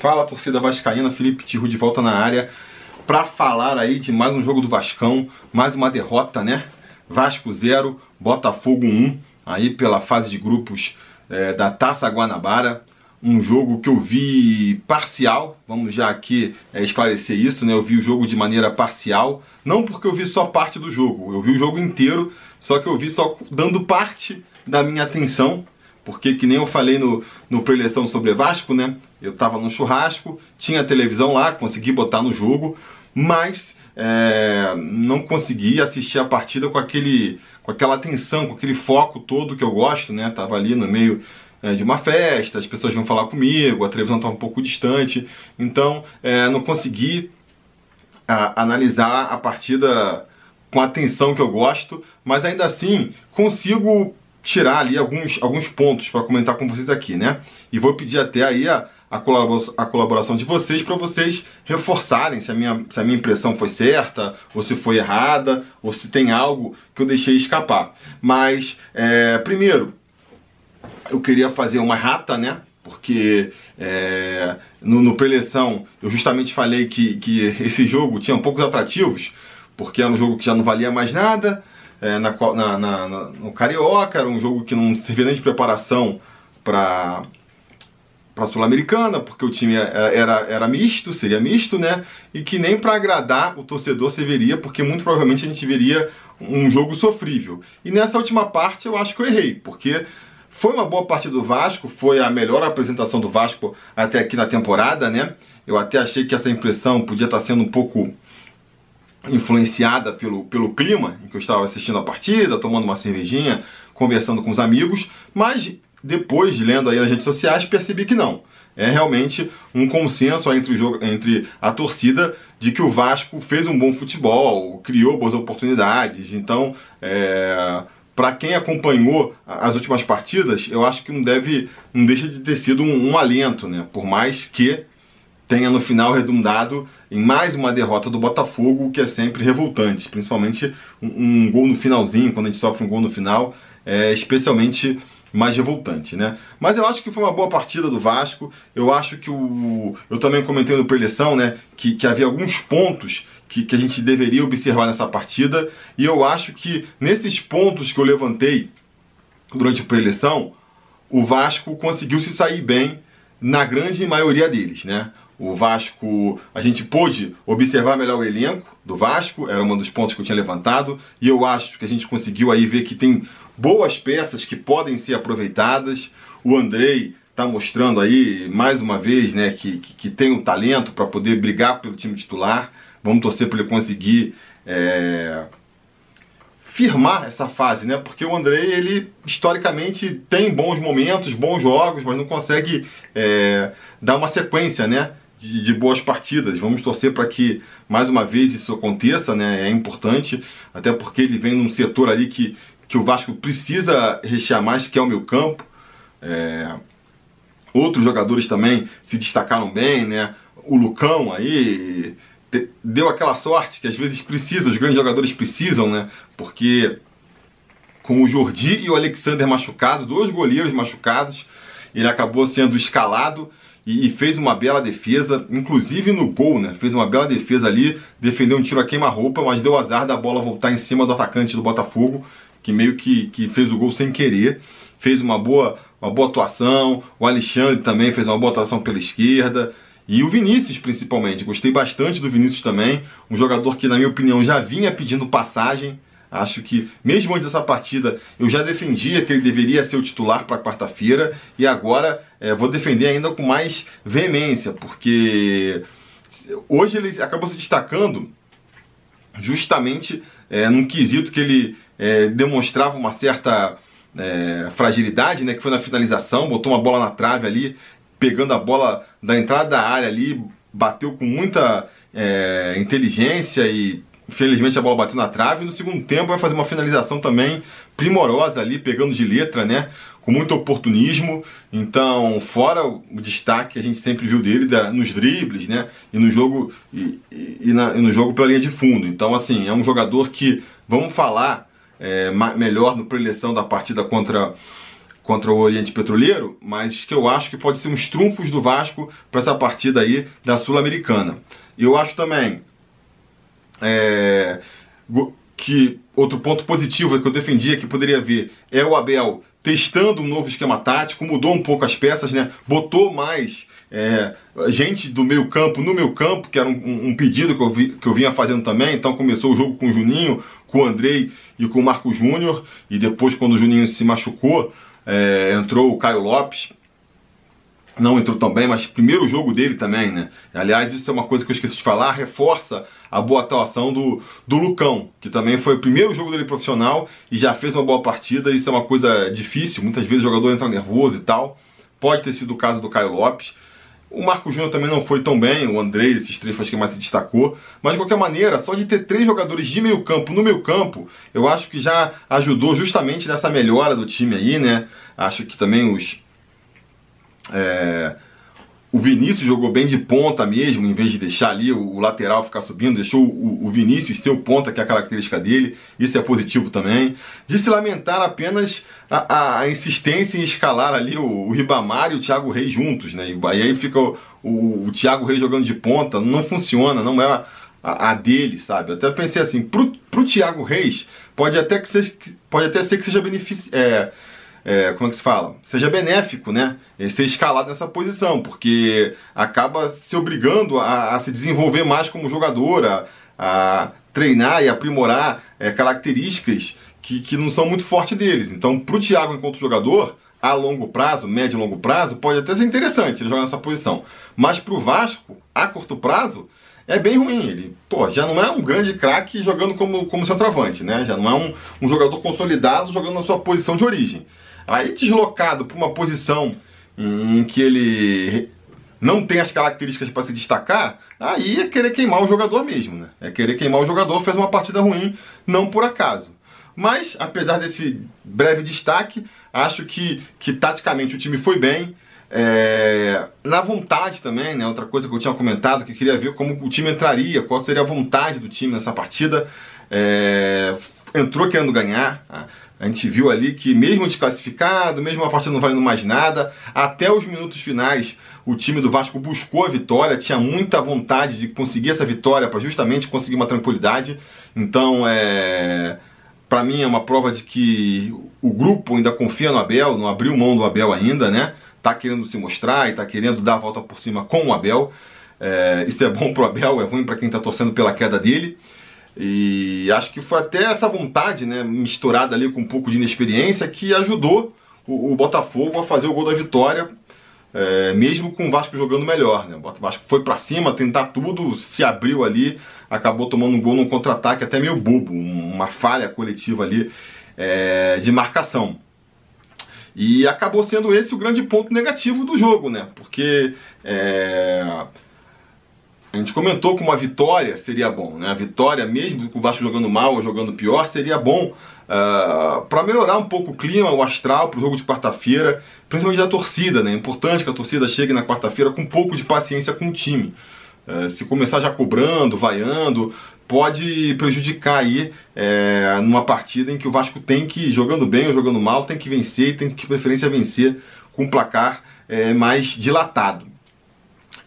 Fala torcida vascaína, Felipe Tiru de volta na área para falar aí de mais um jogo do Vascão, mais uma derrota, né? Vasco 0, Botafogo 1, aí pela fase de grupos é, da Taça Guanabara. Um jogo que eu vi parcial, vamos já aqui é, esclarecer isso, né? Eu vi o jogo de maneira parcial, não porque eu vi só parte do jogo, eu vi o jogo inteiro, só que eu vi só dando parte da minha atenção porque, que nem eu falei no, no preleção sobre Vasco, né? Eu tava no churrasco, tinha televisão lá, consegui botar no jogo, mas é, não consegui assistir a partida com, aquele, com aquela atenção, com aquele foco todo que eu gosto, né? Tava ali no meio é, de uma festa, as pessoas vão falar comigo, a televisão estava um pouco distante, então é, não consegui a, analisar a partida com a atenção que eu gosto, mas ainda assim consigo tirar ali alguns, alguns pontos para comentar com vocês aqui, né? E vou pedir até aí a, a, colaboração, de vocês para vocês reforçarem se a, minha, se a minha impressão foi certa, ou se foi errada, ou se tem algo que eu deixei escapar. Mas, é, primeiro, eu queria fazer uma rata, né? Porque é, no, no preleção eu justamente falei que, que esse jogo tinha poucos atrativos, porque era um jogo que já não valia mais nada, é, na, na, na, no Carioca, era um jogo que não servia nem de preparação para para Sul-Americana, porque o time é, era, era misto, seria misto, né? E que nem para agradar o torcedor serviria, porque muito provavelmente a gente veria um jogo sofrível. E nessa última parte eu acho que eu errei, porque foi uma boa partida do Vasco, foi a melhor apresentação do Vasco até aqui na temporada, né? Eu até achei que essa impressão podia estar sendo um pouco influenciada pelo, pelo clima em que eu estava assistindo a partida, tomando uma cervejinha, conversando com os amigos, mas depois, lendo aí nas redes sociais, percebi que não. É realmente um consenso entre, o entre a torcida de que o Vasco fez um bom futebol, criou boas oportunidades. Então, é, para quem acompanhou as últimas partidas, eu acho que não deve, não deixa de ter sido um, um alento, né? Por mais que tenha no final redundado em mais uma derrota do Botafogo, que é sempre revoltante, principalmente um, um gol no finalzinho, quando a gente sofre um gol no final, é especialmente mais revoltante, né? Mas eu acho que foi uma boa partida do Vasco. Eu acho que o. Eu também comentei no preleção, né? Que, que havia alguns pontos que, que a gente deveria observar nessa partida. E eu acho que nesses pontos que eu levantei durante a preleção, o Vasco conseguiu se sair bem na grande maioria deles, né? O Vasco, a gente pôde observar melhor o elenco do Vasco, era um dos pontos que eu tinha levantado, e eu acho que a gente conseguiu aí ver que tem boas peças que podem ser aproveitadas. O Andrei está mostrando aí, mais uma vez, né, que, que, que tem um talento para poder brigar pelo time titular. Vamos torcer para ele conseguir é, firmar essa fase, né? Porque o Andrei, ele historicamente tem bons momentos, bons jogos, mas não consegue é, dar uma sequência, né? de, de boas partidas. Vamos torcer para que mais uma vez isso aconteça, né? É importante, até porque ele vem num setor ali que, que o Vasco precisa rechear mais, que é o meu campo. É... Outros jogadores também se destacaram bem, né? O Lucão aí deu aquela sorte que às vezes precisa, os grandes jogadores precisam, né? Porque com o Jordi e o Alexander machucados, dois goleiros machucados, ele acabou sendo escalado e, e, fez uma bela defesa, inclusive no gol, né? Fez uma bela defesa ali, defendeu um tiro a queima-roupa, mas deu azar da bola voltar em cima do atacante do Botafogo, que meio que, que fez o gol sem querer. Fez uma boa, uma boa atuação, o Alexandre também fez uma boa atuação pela esquerda. E o Vinícius, principalmente. Gostei bastante do Vinícius também. Um jogador que, na minha opinião, já vinha pedindo passagem Acho que, mesmo antes dessa partida, eu já defendia que ele deveria ser o titular para quarta-feira e agora é, vou defender ainda com mais veemência, porque hoje ele acabou se destacando justamente é, num quesito que ele é, demonstrava uma certa é, fragilidade, né, que foi na finalização, botou uma bola na trave ali, pegando a bola da entrada da área ali, bateu com muita é, inteligência e Infelizmente a bola bateu na trave. No segundo tempo vai fazer uma finalização também primorosa ali, pegando de letra, né? Com muito oportunismo. Então, fora o destaque que a gente sempre viu dele da, nos dribles, né? E no jogo e, e, na, e, no jogo pela linha de fundo. Então, assim, é um jogador que vamos falar é, melhor no preleção da partida contra contra o Oriente Petroleiro, mas que eu acho que pode ser uns trunfos do Vasco para essa partida aí da Sul-Americana. E eu acho também é, que outro ponto positivo que eu defendia que poderia ver é o Abel testando um novo esquema tático, mudou um pouco as peças, né? Botou mais é, gente do meio campo no meu campo, que era um, um pedido que eu, vi, que eu vinha fazendo também. Então começou o jogo com o Juninho, com o Andrei e com o Marco Júnior. E depois, quando o Juninho se machucou, é, entrou o Caio Lopes. Não entrou tão bem, mas primeiro jogo dele também, né? Aliás, isso é uma coisa que eu esqueci de falar, reforça a boa atuação do, do Lucão, que também foi o primeiro jogo dele profissional e já fez uma boa partida. Isso é uma coisa difícil, muitas vezes o jogador entra nervoso e tal. Pode ter sido o caso do Caio Lopes. O Marco Júnior também não foi tão bem, o Andrei, esses três foi que mais se destacou. Mas de qualquer maneira, só de ter três jogadores de meio campo no meio campo, eu acho que já ajudou justamente nessa melhora do time aí, né? Acho que também os. É, o Vinícius jogou bem de ponta mesmo, em vez de deixar ali o, lateral ficar subindo, deixou o, Vinícius ser o ponta, que é a característica dele, isso é positivo também. De se lamentar apenas a, a, insistência em escalar ali o, o, Ribamar e o Thiago Reis juntos, né? E aí fica o, o, Thiago Reis jogando de ponta, não funciona, não é a, a, a dele, sabe? Eu até pensei assim, pro, pro Thiago Reis, pode até, que seja, pode até ser que seja benefici é, é, como é que se fala? Seja benéfico, né? Ser escalado nessa posição, porque acaba se obrigando a, a se desenvolver mais como jogador, a, a treinar e aprimorar é, características que, que não são muito fortes deles. Então, para o Thiago, enquanto jogador, a longo prazo, médio e longo prazo, pode até ser interessante ele jogar nessa posição. Mas para o Vasco, a curto prazo, é bem ruim. Ele, pô, já não é um grande craque jogando como, como centroavante, né? Já não é um, um jogador consolidado jogando na sua posição de origem. Aí deslocado para uma posição em que ele não tem as características para se destacar, aí é querer queimar o jogador mesmo, né? É querer queimar o jogador, fez uma partida ruim, não por acaso. Mas, apesar desse breve destaque, acho que, que taticamente o time foi bem. É, na vontade também, né? Outra coisa que eu tinha comentado, que eu queria ver como o time entraria, qual seria a vontade do time nessa partida. É, entrou querendo ganhar. Tá? A gente viu ali que, mesmo desclassificado, mesmo a partida não valendo mais nada, até os minutos finais o time do Vasco buscou a vitória, tinha muita vontade de conseguir essa vitória para justamente conseguir uma tranquilidade. Então, é, para mim é uma prova de que o grupo ainda confia no Abel, não abriu mão do Abel ainda, né? Tá querendo se mostrar e tá querendo dar a volta por cima com o Abel. É, isso é bom pro Abel, é ruim para quem está torcendo pela queda dele. E acho que foi até essa vontade, né, misturada ali com um pouco de inexperiência, que ajudou o, o Botafogo a fazer o gol da vitória, é, mesmo com o Vasco jogando melhor. Né? O Vasco foi para cima, tentar tudo, se abriu ali, acabou tomando um gol num contra-ataque até meio bobo, uma falha coletiva ali é, de marcação. E acabou sendo esse o grande ponto negativo do jogo, né? Porque é, a gente comentou que uma vitória seria bom, né? A vitória, mesmo com o Vasco jogando mal ou jogando pior, seria bom uh, ah, para melhorar um pouco o clima, o astral para o jogo de quarta-feira, principalmente da torcida, né? É importante que a torcida chegue na quarta-feira com um pouco de paciência com o time. Uh, se começar já cobrando, vaiando, pode prejudicar aí é, numa partida em que o Vasco tem que, jogando bem ou jogando mal, tem que vencer e tem que, preferência, vencer com um placar é, mais dilatado.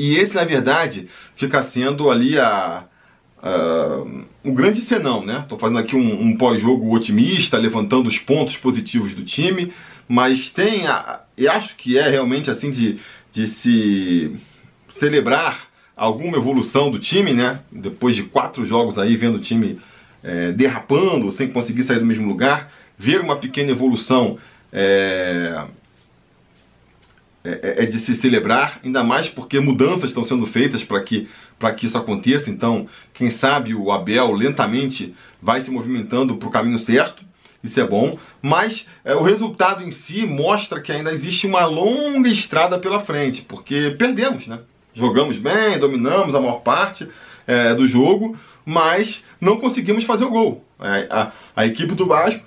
E esse, na verdade, fica sendo ali a, a um grande senão, né? Estou fazendo aqui um, um pós-jogo otimista, levantando os pontos positivos do time, mas tem, a, e acho que é realmente assim de, de se celebrar alguma evolução do time, né? Depois de quatro jogos aí vendo o time é, derrapando, sem conseguir sair do mesmo lugar, ver uma pequena evolução é, é, é, é, de se celebrar, ainda mais porque mudanças estão sendo feitas para que, que isso aconteça. Então, quem sabe o Abel lentamente vai se movimentando para o caminho certo, isso é bom, mas é, o resultado em si mostra que ainda existe uma longa estrada pela frente, porque perdemos, né? Jogamos bem, dominamos a maior parte é, do jogo, mas não conseguimos fazer o gol. É, a, a equipe do Vasco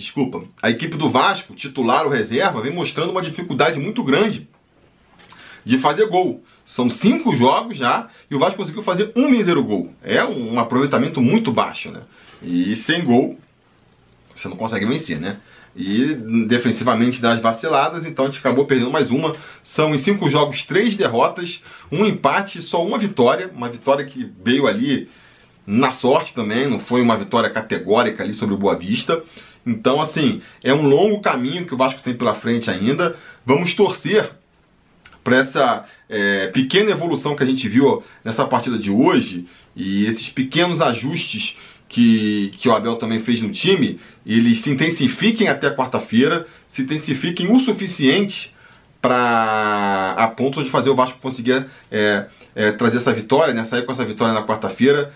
desculpa, a equipe do Vasco, titular ou reserva, vem mostrando uma dificuldade muito grande de fazer gol. São cinco jogos já e o Vasco conseguiu fazer um mísero gol. É um aproveitamento muito baixo, né? E sem gol você não consegue vencer, né? E defensivamente das vaciladas, então a gente acabou perdendo mais uma. São em cinco jogos, três derrotas, um empate, só uma vitória. Uma vitória que veio ali na sorte também, não foi uma vitória categórica ali sobre o Boa Vista. Então, assim, é um longo caminho que o Vasco tem pela frente ainda. Vamos torcer para essa é, pequena evolução que a gente viu nessa partida de hoje e esses pequenos ajustes que, que o Abel também fez no time, eles se intensifiquem até quarta-feira, se intensifiquem o suficiente para a ponto de fazer o Vasco conseguir é, é, trazer essa vitória, né, sair com essa vitória na quarta-feira.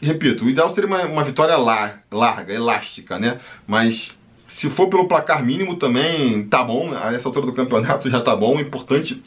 Repito, o ideal seria uma, uma vitória lar, larga, elástica, né? Mas se for pelo placar mínimo também tá bom, a essa altura do campeonato já tá bom, o importante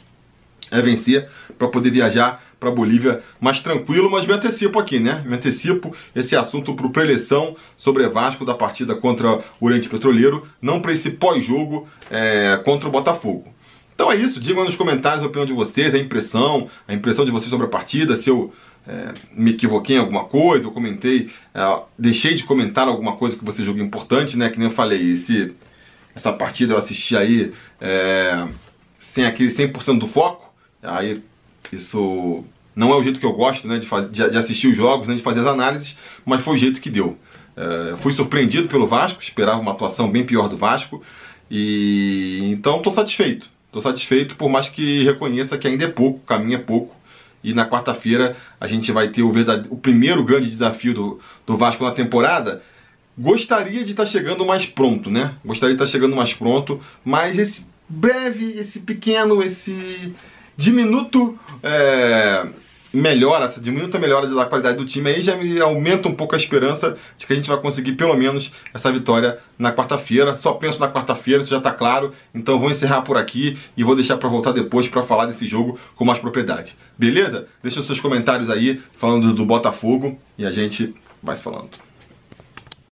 é vencer para poder viajar para Bolívia mais tranquilo, mas me antecipo aqui, né? Me antecipo esse assunto para o preleção sobre Vasco da partida contra o Oriente Petroleiro, não para esse pós-jogo é, contra o Botafogo. Então é isso, digam nos comentários a opinião de vocês, a impressão, a impressão de vocês sobre a partida, se eu é, me equivoquei em alguma coisa, eu comentei, é, deixei de comentar alguma coisa que você julga importante, né? Que nem eu falei, esse, essa partida eu assisti aí é, sem aquele 100% do foco, Aí isso não é o jeito que eu gosto né, de, de, de, assistir os jogos, né, de fazer as análises, mas foi o jeito que deu. É, fui surpreendido pelo Vasco, esperava uma atuação bem pior do Vasco, e então estou satisfeito. Estou satisfeito, por mais que reconheça que ainda é pouco, caminho é pouco. E na quarta-feira a gente vai ter o, o primeiro grande desafio do, do Vasco na temporada. Gostaria de estar tá chegando mais pronto, né? Gostaria de estar tá chegando mais pronto, mas esse breve, esse pequeno, esse diminuto é, melhora, essa diminuta melhora da qualidade do time aí já me aumenta um pouco a esperança de que a gente vai conseguir pelo menos essa vitória na quarta-feira. Só penso na quarta-feira, isso já está claro. Então vou encerrar por aqui e vou deixar para voltar depois para falar desse jogo com mais propriedade. Beleza? Deixa os seus comentários aí falando do Botafogo e a gente vai se falando.